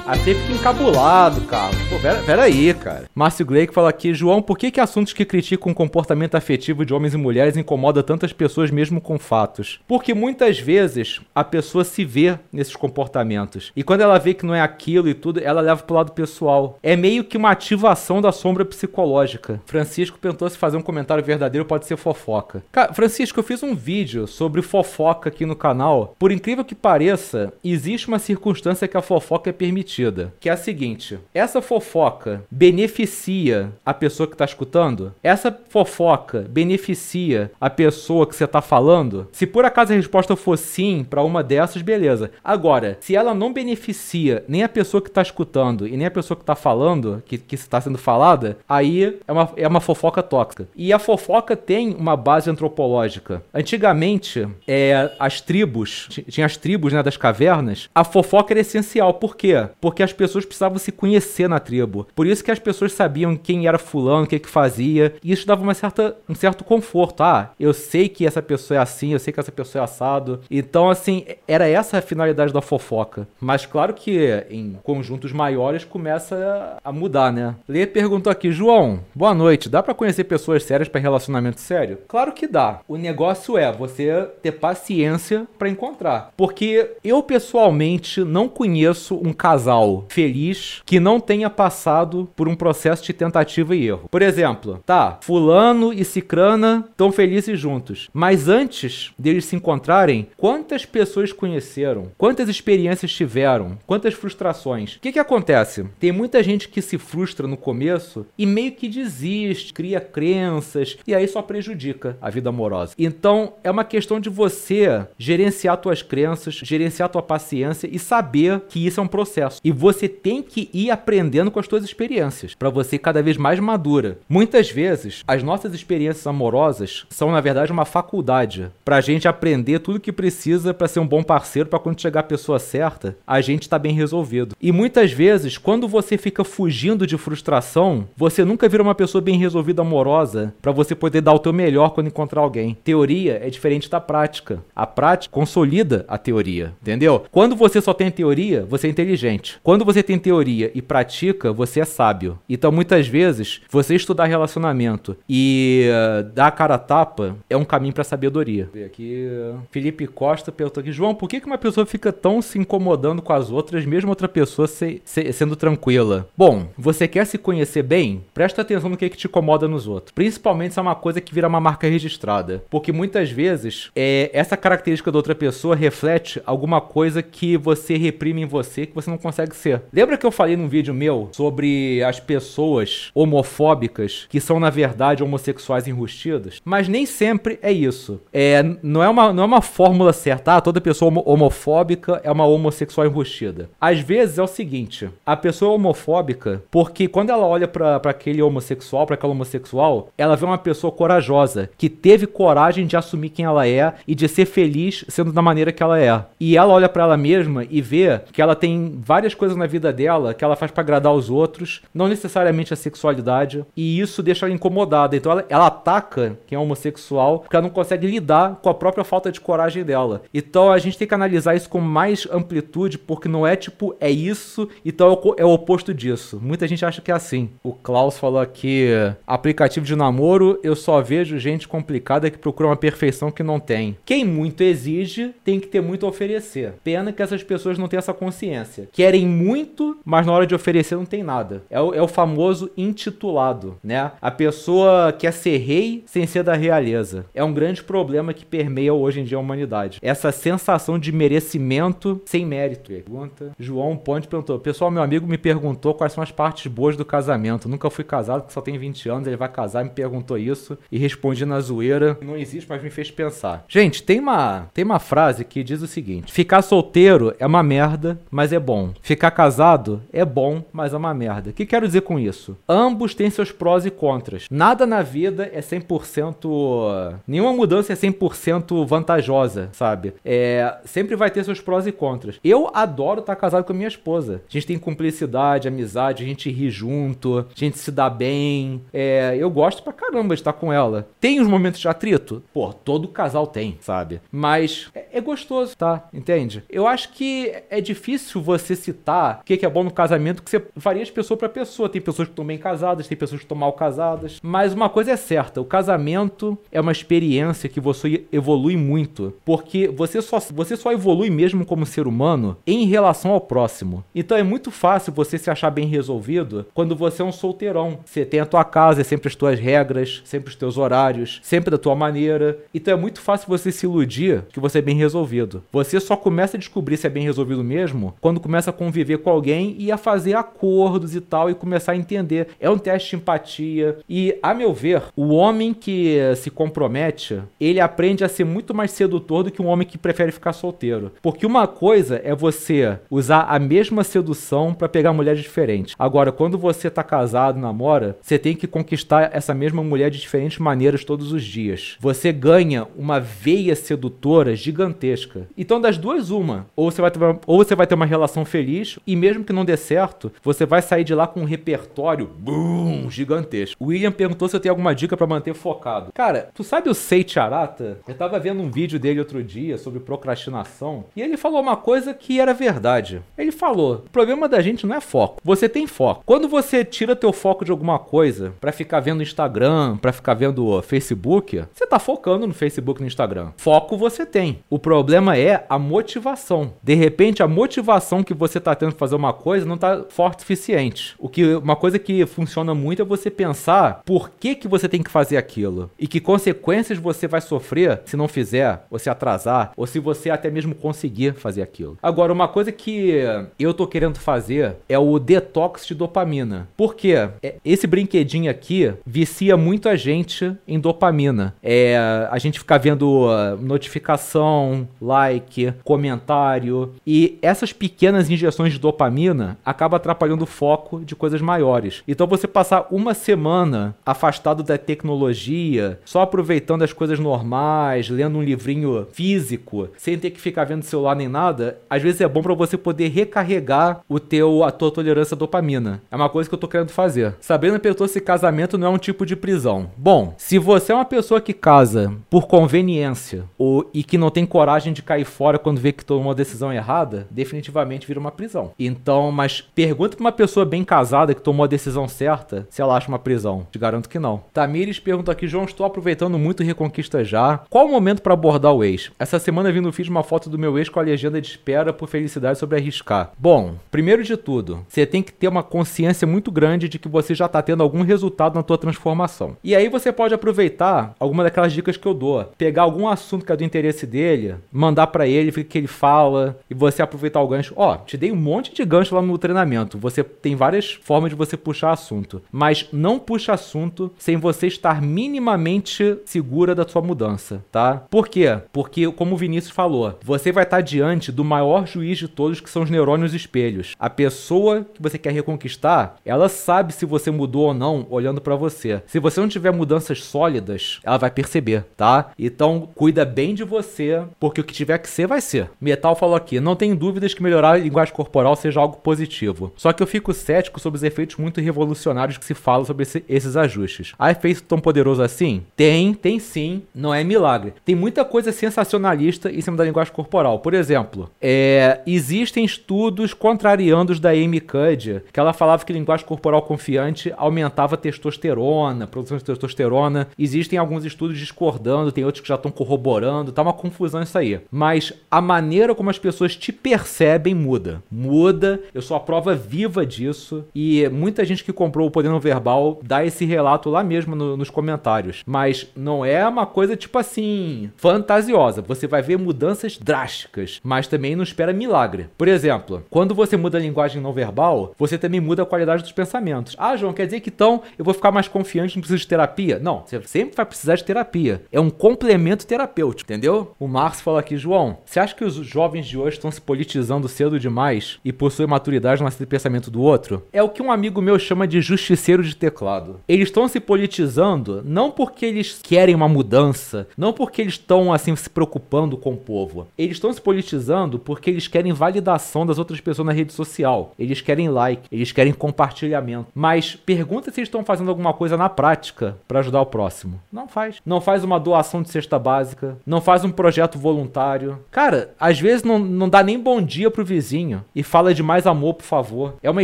Até fica encabulado, Carlos. Pô, pera, pera aí, cara. Márcio Gleick fala aqui, João, por que, que assuntos que criticam o comportamento afetivo de homens e mulheres incomoda tantas pessoas mesmo com fatos? Porque muitas vezes a pessoa se vê nesses comportamentos. E quando ela vê que não é aquilo e tudo, ela leva pro lado pessoal. É meio que uma ativação da sombra psicológica. Francisco tentou se fazer um comentário verdadeiro, pode ser fofoca. Cara, Francisco, eu fiz um vídeo sobre fofoca aqui no canal. Por incrível que pareça, existe uma circunstância que a fofoca é permitida invertida, que é a seguinte: essa fofoca beneficia a pessoa que está escutando? Essa fofoca beneficia a pessoa que você está falando? Se por acaso a resposta for sim para uma dessas, beleza. Agora, se ela não beneficia nem a pessoa que está escutando e nem a pessoa que está falando, que, que está sendo falada, aí é uma, é uma fofoca tóxica. E a fofoca tem uma base antropológica. Antigamente, é, as tribos, tinha as tribos né, das cavernas, a fofoca era essencial. Por quê? Porque as pessoas precisavam se conhecer na tribo. Por isso que as pessoas sabiam quem era fulano, o que, que fazia. E isso dava uma certa, um certo conforto. Ah, eu sei que essa pessoa é assim, eu sei que essa pessoa é assado. Então, assim, era essa a finalidade da fofoca. Mas claro que em conjuntos maiores começa a mudar, né? Lê perguntou aqui, João, boa noite. Dá para conhecer pessoas sérias para relacionamento sério? Claro que dá. O negócio é você ter paciência para encontrar. Porque eu pessoalmente não conheço um casal feliz que não tenha passado por um processo de tentativa e erro. Por exemplo, tá, fulano e cicrana estão felizes juntos, mas antes deles se encontrarem, quantas pessoas conheceram? Quantas experiências tiveram? Quantas frustrações? O que que acontece? Tem muita gente que se frustra no começo e meio que desiste, cria crenças e aí só prejudica a vida amorosa. Então, é uma questão de você gerenciar suas crenças, gerenciar tua paciência e saber que isso é um processo. E você tem que ir aprendendo com as suas experiências para você cada vez mais madura. Muitas vezes, as nossas experiências amorosas são na verdade uma faculdade pra gente aprender tudo que precisa para ser um bom parceiro para quando chegar a pessoa certa, a gente tá bem resolvido. E muitas vezes, quando você fica fugindo de frustração, você nunca vira uma pessoa bem resolvida amorosa para você poder dar o teu melhor quando encontrar alguém. Teoria é diferente da prática. A prática consolida a teoria, entendeu? Quando você só tem teoria, você é inteligente. Quando você tem teoria e pratica, você é sábio. Então, muitas vezes, você estudar relacionamento e uh, dar a cara a tapa é um caminho para sabedoria. Aqui, Felipe Costa perguntou aqui, João, por que, que uma pessoa fica tão se incomodando com as outras, mesmo outra pessoa se, se, sendo tranquila? Bom, você quer se conhecer bem? Presta atenção no que, que te incomoda nos outros. Principalmente se é uma coisa que vira uma marca registrada. Porque muitas vezes, é, essa característica da outra pessoa reflete alguma coisa que você reprime em você que você não consegue ser. Lembra que eu falei num vídeo meu sobre as pessoas homofóbicas que são, na verdade, homossexuais enrustidas? Mas nem sempre é isso. É, não, é uma, não é uma fórmula certa. Ah, toda pessoa homo homofóbica é uma homossexual enrustida. Às vezes é o seguinte: a pessoa é homofóbica porque quando ela olha para aquele homossexual, para aquela homossexual, ela vê uma pessoa corajosa que teve coragem de assumir quem ela é e de ser feliz sendo da maneira que ela é. E ela olha para ela mesma e vê que ela tem várias coisas na vida dela que ela faz para agradar os outros, não necessariamente a sexualidade, e isso deixa ela incomodada. Então ela, ela ataca quem é homossexual porque ela não consegue lidar com a própria falta de coragem dela. Então a gente tem que analisar isso com mais amplitude, porque não é tipo, é isso, então é o, é o oposto disso. Muita gente acha que é assim. O Klaus falou aqui: aplicativo de namoro, eu só vejo gente complicada que procura uma perfeição que não tem. Quem muito exige tem que ter muito a oferecer. Pena que essas pessoas não têm essa consciência. Querem muito, mas na hora de oferecer não tem nada. É o, é o famoso intitulado, né? A pessoa quer ser rei sem ser da realeza. É um grande problema que permeia hoje em dia a humanidade. Essa sensação de merecimento sem mérito. Pergunta. João Ponte perguntou: Pessoal, meu amigo me perguntou quais são as partes boas do casamento. Nunca fui casado, só tem 20 anos, ele vai casar, me perguntou isso e respondi na zoeira. Não existe, mas me fez pensar. Gente, tem uma, tem uma frase que diz o seguinte: Ficar solteiro é uma merda, mas é bom. Ficar casado é bom, mas é uma merda. O que quero dizer com isso? Ambos têm seus prós e contras. Nada na vida é 100%. Nenhuma mudança é 100% vantajosa, sabe? É, sempre vai ter seus prós e contras. Eu adoro estar casado com a minha esposa. A gente tem cumplicidade, amizade, a gente ri junto, a gente se dá bem. É, eu gosto pra caramba de estar com ela. Tem os momentos de atrito? Pô, todo casal tem, sabe? Mas é, é gostoso, tá? Entende? Eu acho que é difícil você citar o que é bom no casamento, que você varia de pessoa para pessoa. Tem pessoas que estão bem casadas, tem pessoas que estão mal casadas. Mas uma coisa é certa: o casamento é uma experiência que você evolui muito. Porque você só, você só evolui mesmo como ser humano em relação ao próximo. Então é muito fácil você se achar bem resolvido quando você é um solteirão. Você tem a tua casa, é sempre as tuas regras, sempre os teus horários, sempre da tua maneira. Então é muito fácil você se iludir que você é bem resolvido. Você só começa a descobrir se é bem resolvido mesmo quando começa a conviver com alguém e a fazer acordos e tal e começar a entender. É um teste de empatia e, a meu ver, o homem que se compromete, ele aprende a ser muito mais sedutor do que um homem que prefere ficar solteiro. Porque uma coisa é você usar a mesma sedução para pegar mulheres diferentes. Agora, quando você tá casado, namora, você tem que conquistar essa mesma mulher de diferentes maneiras todos os dias. Você ganha uma veia sedutora gigantesca. Então, das duas, uma. Ou você vai ter uma, ou você vai ter uma relação feliz, e mesmo que não dê certo, você vai sair de lá com um repertório boom, gigantesco. O William perguntou se eu tenho alguma dica para manter focado. Cara, tu sabe o Seiichi Arata? Eu tava vendo um vídeo dele outro dia sobre procrastinação, e ele falou uma coisa que era verdade. Ele falou: o problema da gente não é foco. Você tem foco. Quando você tira teu foco de alguma coisa para ficar vendo Instagram, para ficar vendo Facebook, você tá focando no Facebook no Instagram. Foco você tem. O problema é a motivação. De repente, a motivação que você tá tendo pra fazer uma coisa não tá forte o suficiente. O que uma coisa que funciona muito é você pensar por que que você tem que fazer aquilo e que consequências você vai sofrer se não fizer, ou se atrasar, ou se você até mesmo conseguir fazer aquilo. Agora, uma coisa que eu tô querendo fazer é o detox de dopamina. Por quê? É, esse brinquedinho aqui vicia muito a gente em dopamina. É, a gente fica vendo uh, notificação, like, comentário e essas pequenas injeções de dopamina acabam atrapalhando o foco de coisas maiores. Então você passar uma semana afastado da tecnologia, só aproveitando as coisas normais, lendo um livrinho físico, sem ter que ficar vendo celular nem nada, às vezes é bom para você poder recarregar o teu a tua tolerância à dopamina. É uma coisa que eu tô querendo fazer. Sabrina perguntou se casamento não é um tipo de prisão. Bom, se você é uma pessoa que casa por conveniência ou e que não tem coragem de cair fora quando vê que tomou uma decisão errada, definitivamente vira uma prisão. Então, mas pergunta pra uma pessoa bem casada que tomou a decisão certa se ela acha uma prisão. Te garanto que não. Tamires pergunta aqui, João, estou aproveitando muito Reconquista já. Qual o momento para abordar o ex? Essa semana vindo fiz uma foto do meu ex com a legenda de espera por felicidade sobre arriscar. Bom, primeiro de tudo, você tem que ter uma consciência muito grande de que você já tá tendo algum resultado na tua transformação. E aí você pode aproveitar alguma daquelas dicas que eu dou. Pegar algum assunto que é do interesse dele, mandar para ele, ver o que ele fala, e você aproveitar o gancho. Ó, te dei um monte de gancho lá no treinamento. Você tem várias formas de você puxar assunto. Mas não puxa assunto sem você estar minimamente segura da sua mudança, tá? Por quê? Porque, como o Vinícius falou, você vai estar diante do maior juiz de todos, que são os neurônios espelhos. A pessoa que você quer reconquistar, ela sabe se você mudou ou não olhando para você. Se você não tiver mudanças sólidas, ela vai perceber, tá? Então, cuida bem de você, porque o que tiver que ser, vai ser. Metal falou aqui: não tem dúvidas que melhorar a linguagem corporal seja algo positivo. Só que eu fico cético sobre os efeitos muito revolucionários que se fala sobre esse, esses ajustes. Há efeito tão poderoso assim? Tem, tem sim, não é milagre. Tem muita coisa sensacionalista em cima da linguagem corporal. Por exemplo, é, existem estudos contrariando os da Amy Cuddy, que ela falava que linguagem corporal confiante aumentava testosterona, produção de testosterona. Existem alguns estudos discordando, tem outros que já estão corroborando, tá uma confusão isso aí. Mas a maneira como as pessoas te percebem muda. Muda, eu sou a prova viva disso. E muita gente que comprou o Poder Não Verbal dá esse relato lá mesmo no, nos comentários. Mas não é uma coisa tipo assim, fantasiosa. Você vai ver mudanças drásticas, mas também não espera milagre. Por exemplo, quando você muda a linguagem não verbal, você também muda a qualidade dos pensamentos. Ah, João, quer dizer que então eu vou ficar mais confiante, não preciso de terapia? Não, você sempre vai precisar de terapia. É um complemento terapêutico, entendeu? O Marcos fala aqui, João, você acha que os jovens de hoje estão se politizando cedo demais e possuem maturidade no pensamento do outro? É o que um amigo meu chama de justiceiro de teclado. Eles estão se politizando não porque eles querem uma mudança, não porque eles estão assim se preocupando com o povo. Eles estão se politizando porque eles querem validação das outras pessoas na rede social. Eles querem like, eles querem compartilhamento. Mas pergunta se eles estão fazendo alguma coisa na prática para ajudar o próximo. Não faz. Não faz uma doação de cesta básica, não faz um projeto voluntário. Cara, às vezes não, não dá nem bom dia pro vizinho e fala de mais amor, por favor. É uma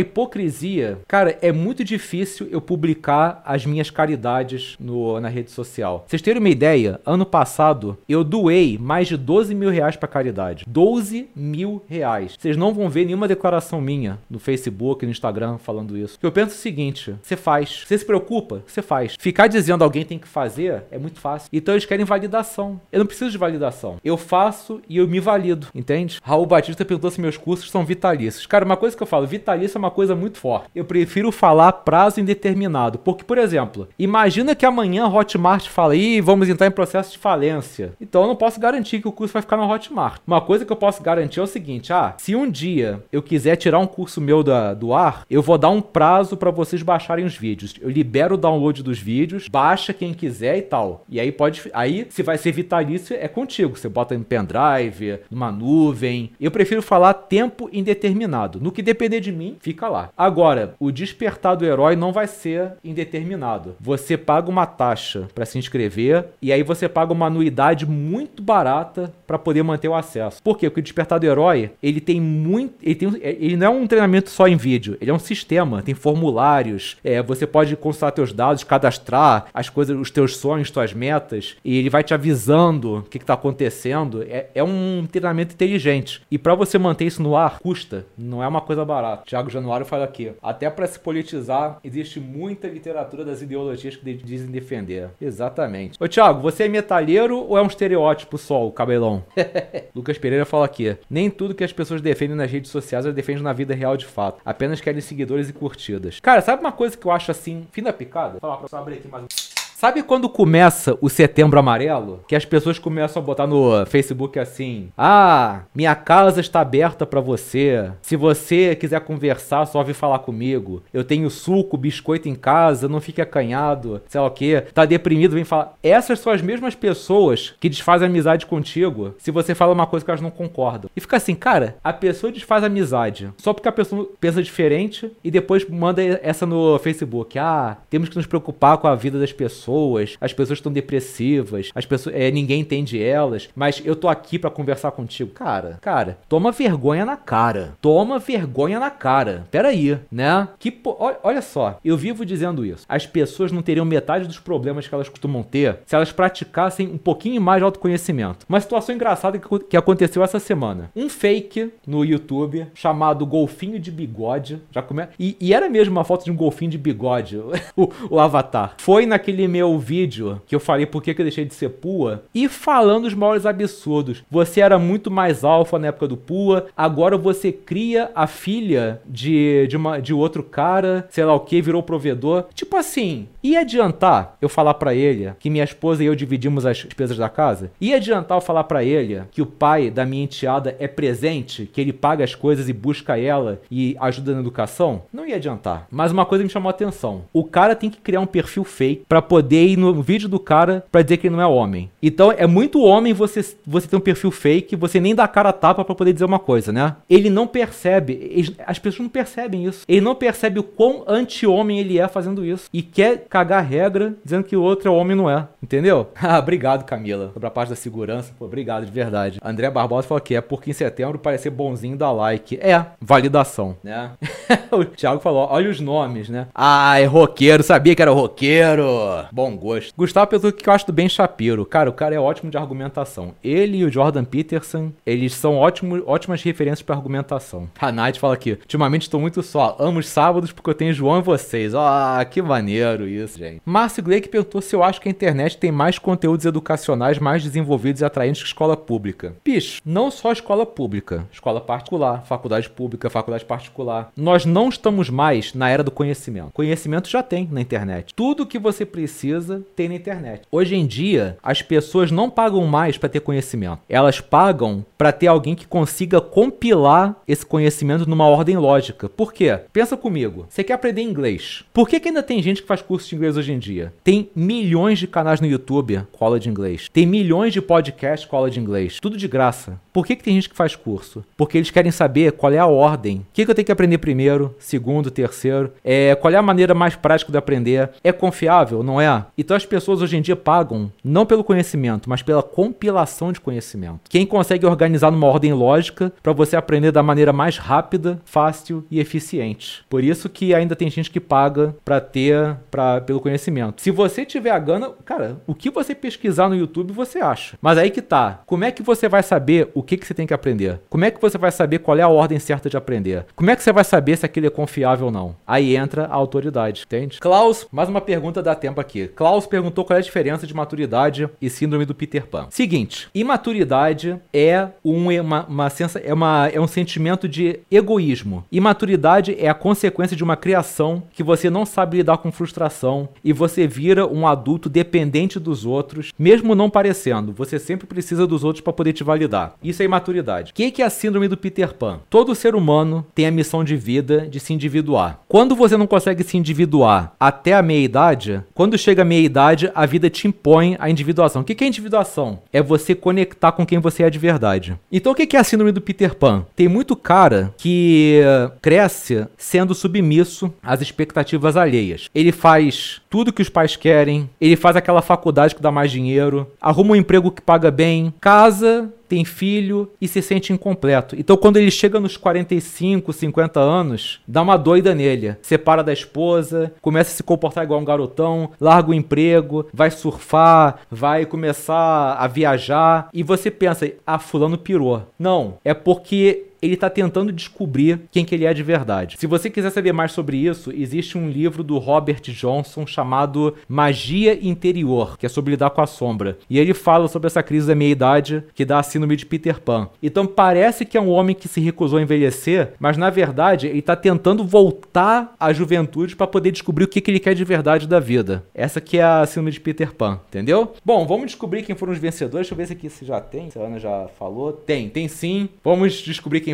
hipocrisia. Cara, é muito difícil eu publicar as minhas caridades no, na rede social. Vocês terem uma ideia, ano passado eu doei mais de 12 mil reais pra caridade. 12 mil reais. Vocês não vão ver nenhuma declaração minha no Facebook, no Instagram falando isso. Eu penso o seguinte: você faz. Você se preocupa? Você faz. Ficar dizendo alguém tem que fazer é muito fácil. Então eles querem validação. Eu não preciso de validação. Eu faço e eu me valido, entende? Raul Batista perguntou se meus cursos são são vitalícios. Cara, uma coisa que eu falo, vitalício é uma coisa muito forte. Eu prefiro falar prazo indeterminado. Porque, por exemplo, imagina que amanhã a Hotmart fala, ih, vamos entrar em processo de falência. Então eu não posso garantir que o curso vai ficar na Hotmart. Uma coisa que eu posso garantir é o seguinte: ah, se um dia eu quiser tirar um curso meu da, do ar, eu vou dar um prazo para vocês baixarem os vídeos. Eu libero o download dos vídeos, baixa quem quiser e tal. E aí pode. Aí, se vai ser vitalício, é contigo. Você bota em pendrive, numa nuvem. Eu prefiro falar tempo indeterminado. No que depender de mim, fica lá. Agora, o despertar do herói não vai ser indeterminado. Você paga uma taxa para se inscrever e aí você paga uma anuidade muito barata para poder manter o acesso. Por quê? Porque o despertar do herói, ele tem muito, ele tem, ele não é um treinamento só em vídeo, ele é um sistema, tem formulários, é, você pode consultar teus dados, cadastrar as coisas, os teus sonhos, tuas metas, e ele vai te avisando o que está acontecendo. É, é um treinamento inteligente. E para você manter isso no ar, custa, não é uma coisa barata. Tiago Januário fala aqui, até para se politizar, existe muita literatura das ideologias que dizem defender. Exatamente. Ô Tiago, você é metalheiro ou é um estereótipo só, o cabelão? *laughs* Lucas Pereira fala aqui, nem tudo que as pessoas defendem nas redes sociais elas defendem na vida real de fato. Apenas querem seguidores e curtidas. Cara, sabe uma coisa que eu acho assim, fim da picada? Vou falar pra só abrir aqui mais um. Sabe quando começa o setembro amarelo? Que as pessoas começam a botar no Facebook assim: Ah, minha casa está aberta para você. Se você quiser conversar, só vir falar comigo. Eu tenho suco, biscoito em casa, não fique acanhado, sei lá o que. Tá deprimido, vem falar. Essas são as mesmas pessoas que desfazem amizade contigo se você fala uma coisa que elas não concordam. E fica assim, cara, a pessoa desfaz amizade só porque a pessoa pensa diferente e depois manda essa no Facebook. Ah, temos que nos preocupar com a vida das pessoas pessoas, as pessoas estão depressivas, as pessoas, é, ninguém entende elas, mas eu tô aqui para conversar contigo. Cara, cara, toma vergonha na cara. Toma vergonha na cara. Pera aí, né? Que po... olha só, eu vivo dizendo isso. As pessoas não teriam metade dos problemas que elas costumam ter se elas praticassem um pouquinho mais de autoconhecimento. Uma situação engraçada que aconteceu essa semana. Um fake no YouTube chamado Golfinho de Bigode. Já come... e, e era mesmo uma foto de um golfinho de bigode, *laughs* o, o avatar. Foi naquele meu vídeo que eu falei por que eu deixei de ser Pua e falando os maiores absurdos. Você era muito mais alfa na época do Pua, agora você cria a filha de, de, uma, de outro cara, sei lá o que, virou provedor. Tipo assim, ia adiantar eu falar para ele que minha esposa e eu dividimos as despesas da casa? Ia adiantar eu falar para ele que o pai da minha enteada é presente, que ele paga as coisas e busca ela e ajuda na educação? Não ia adiantar. Mas uma coisa me chamou a atenção. O cara tem que criar um perfil fake para poder poder ir no vídeo do cara para dizer que ele não é homem. Então é muito homem você, você ter um perfil fake, você nem dá cara a tapa para poder dizer uma coisa, né? Ele não percebe, ele, as pessoas não percebem isso. Ele não percebe o quão anti-homem ele é fazendo isso. E quer cagar regra dizendo que o outro é homem não é. Entendeu? *laughs* Ah, obrigado, Camila. Sobre a parte da segurança. Pô, obrigado, de verdade. André Barbosa falou que é porque em setembro parecer bonzinho dá like. É, validação, né? *laughs* o Thiago falou, olha os nomes, né? Ah, é roqueiro, sabia que era roqueiro bom gosto. Gustavo pelo que eu acho do Ben Shapiro. Cara, o cara é ótimo de argumentação. Ele e o Jordan Peterson, eles são ótimo, ótimas referências para argumentação. A Night fala aqui: ultimamente estou muito só. Amo os sábados porque eu tenho João e vocês. Ah, que maneiro isso, gente. Márcio Blake perguntou se eu acho que a internet tem mais conteúdos educacionais mais desenvolvidos e atraentes que escola pública. Bicho, não só escola pública, escola particular, faculdade pública, faculdade particular. Nós não estamos mais na era do conhecimento. Conhecimento já tem na internet. Tudo que você precisa precisa ter na internet. Hoje em dia, as pessoas não pagam mais para ter conhecimento. Elas pagam para ter alguém que consiga compilar esse conhecimento numa ordem lógica. Por quê? Pensa comigo. Você quer aprender inglês. Por que, que ainda tem gente que faz curso de inglês hoje em dia? Tem milhões de canais no YouTube com aula de inglês. Tem milhões de podcasts com aula de inglês. Tudo de graça. Por que, que tem gente que faz curso? Porque eles querem saber qual é a ordem. O que, que eu tenho que aprender primeiro, segundo, terceiro? É, qual é a maneira mais prática de aprender? É confiável? Não é? Então as pessoas hoje em dia pagam não pelo conhecimento, mas pela compilação de conhecimento. Quem consegue organizar numa ordem lógica para você aprender da maneira mais rápida, fácil e eficiente. Por isso que ainda tem gente que paga para ter pra, pelo conhecimento. Se você tiver a gana, cara, o que você pesquisar no YouTube você acha. Mas aí que tá. Como é que você vai saber o que, que você tem que aprender? Como é que você vai saber qual é a ordem certa de aprender? Como é que você vai saber se aquilo é confiável ou não? Aí entra a autoridade, entende? Klaus, mais uma pergunta dá tempo aqui. Klaus perguntou qual é a diferença de maturidade e síndrome do Peter Pan. Seguinte, imaturidade é, um, uma, uma sensa, é, uma, é um sentimento de egoísmo. Imaturidade é a consequência de uma criação que você não sabe lidar com frustração e você vira um adulto dependente dos outros, mesmo não parecendo. Você sempre precisa dos outros para poder te validar. Isso é imaturidade. O que é a síndrome do Peter Pan? Todo ser humano tem a missão de vida de se individuar. Quando você não consegue se individuar até a meia-idade, quando chega a meia-idade, a vida te impõe a individuação. O que é individuação? É você conectar com quem você é de verdade. Então o que é a síndrome do Peter Pan? Tem muito cara que cresce sendo submisso às expectativas alheias. Ele faz tudo que os pais querem, ele faz aquela faculdade que dá mais dinheiro, arruma um emprego que paga bem, casa, tem filho e se sente incompleto. Então, quando ele chega nos 45, 50 anos, dá uma doida nele. Separa da esposa, começa a se comportar igual um garotão, larga o emprego, vai surfar, vai começar a viajar. E você pensa, ah, fulano pirou. Não, é porque ele está tentando descobrir quem que ele é de verdade. Se você quiser saber mais sobre isso, existe um livro do Robert Johnson chamado Magia Interior, que é sobre lidar com a sombra. E ele fala sobre essa crise da meia-idade que dá a síndrome de Peter Pan. Então parece que é um homem que se recusou a envelhecer, mas na verdade ele está tentando voltar à juventude para poder descobrir o que, que ele quer de verdade da vida. Essa que é a síndrome de Peter Pan, entendeu? Bom, vamos descobrir quem foram os vencedores. Deixa eu ver se aqui se já tem. Se a Ana já falou. Tem, tem sim. Vamos descobrir quem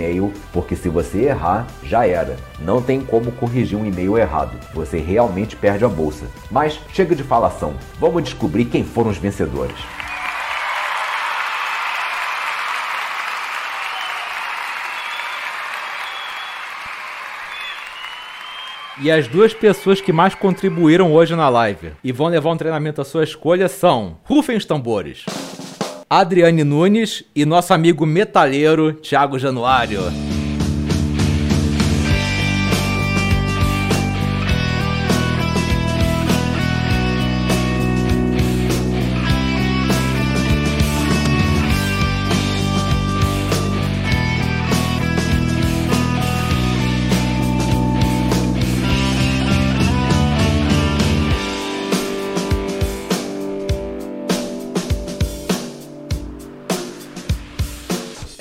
e-mail, porque se você errar, já era. Não tem como corrigir um e-mail errado. Você realmente perde a bolsa. Mas chega de falação. Vamos descobrir quem foram os vencedores. E as duas pessoas que mais contribuíram hoje na live e vão levar um treinamento à sua escolha são Rufem os tambores. Adriane Nunes e nosso amigo metalheiro Thiago Januário.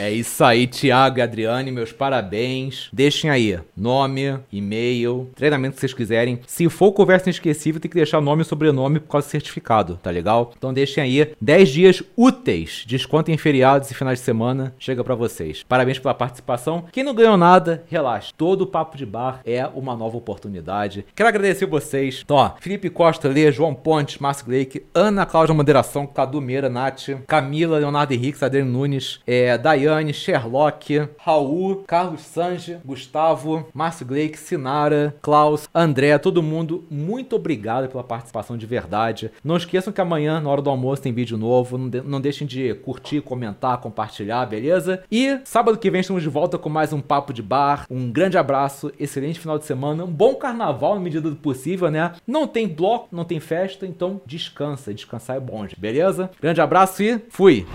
É isso aí, Thiago e Adriane, meus parabéns. Deixem aí nome, e-mail, treinamento que vocês quiserem. Se for conversa inesquecível, tem que deixar nome e sobrenome por causa do certificado, tá legal? Então deixem aí 10 dias úteis, desconto em feriados e finais de semana, chega para vocês. Parabéns pela participação. Quem não ganhou nada, relaxa. Todo papo de bar é uma nova oportunidade. Quero agradecer vocês. Então, ó, Felipe Costa, Lê, João Pontes, Márcio Gleick, Ana Cláudia Moderação, Cadu Meira, Nath, Camila, Leonardo Henrique, Adriano Nunes, é, Dayane, Sherlock, Raul, Carlos Sange, Gustavo, Márcio Gleick, Sinara, Klaus, André, todo mundo, muito obrigado pela participação de verdade. Não esqueçam que amanhã, na hora do almoço, tem vídeo novo. Não, de não deixem de curtir, comentar, compartilhar, beleza? E sábado que vem estamos de volta com mais um Papo de Bar. Um grande abraço, excelente final de semana, um bom carnaval na medida do possível, né? Não tem bloco, não tem festa, então descansa. Descansar é bom, beleza? Grande abraço e fui!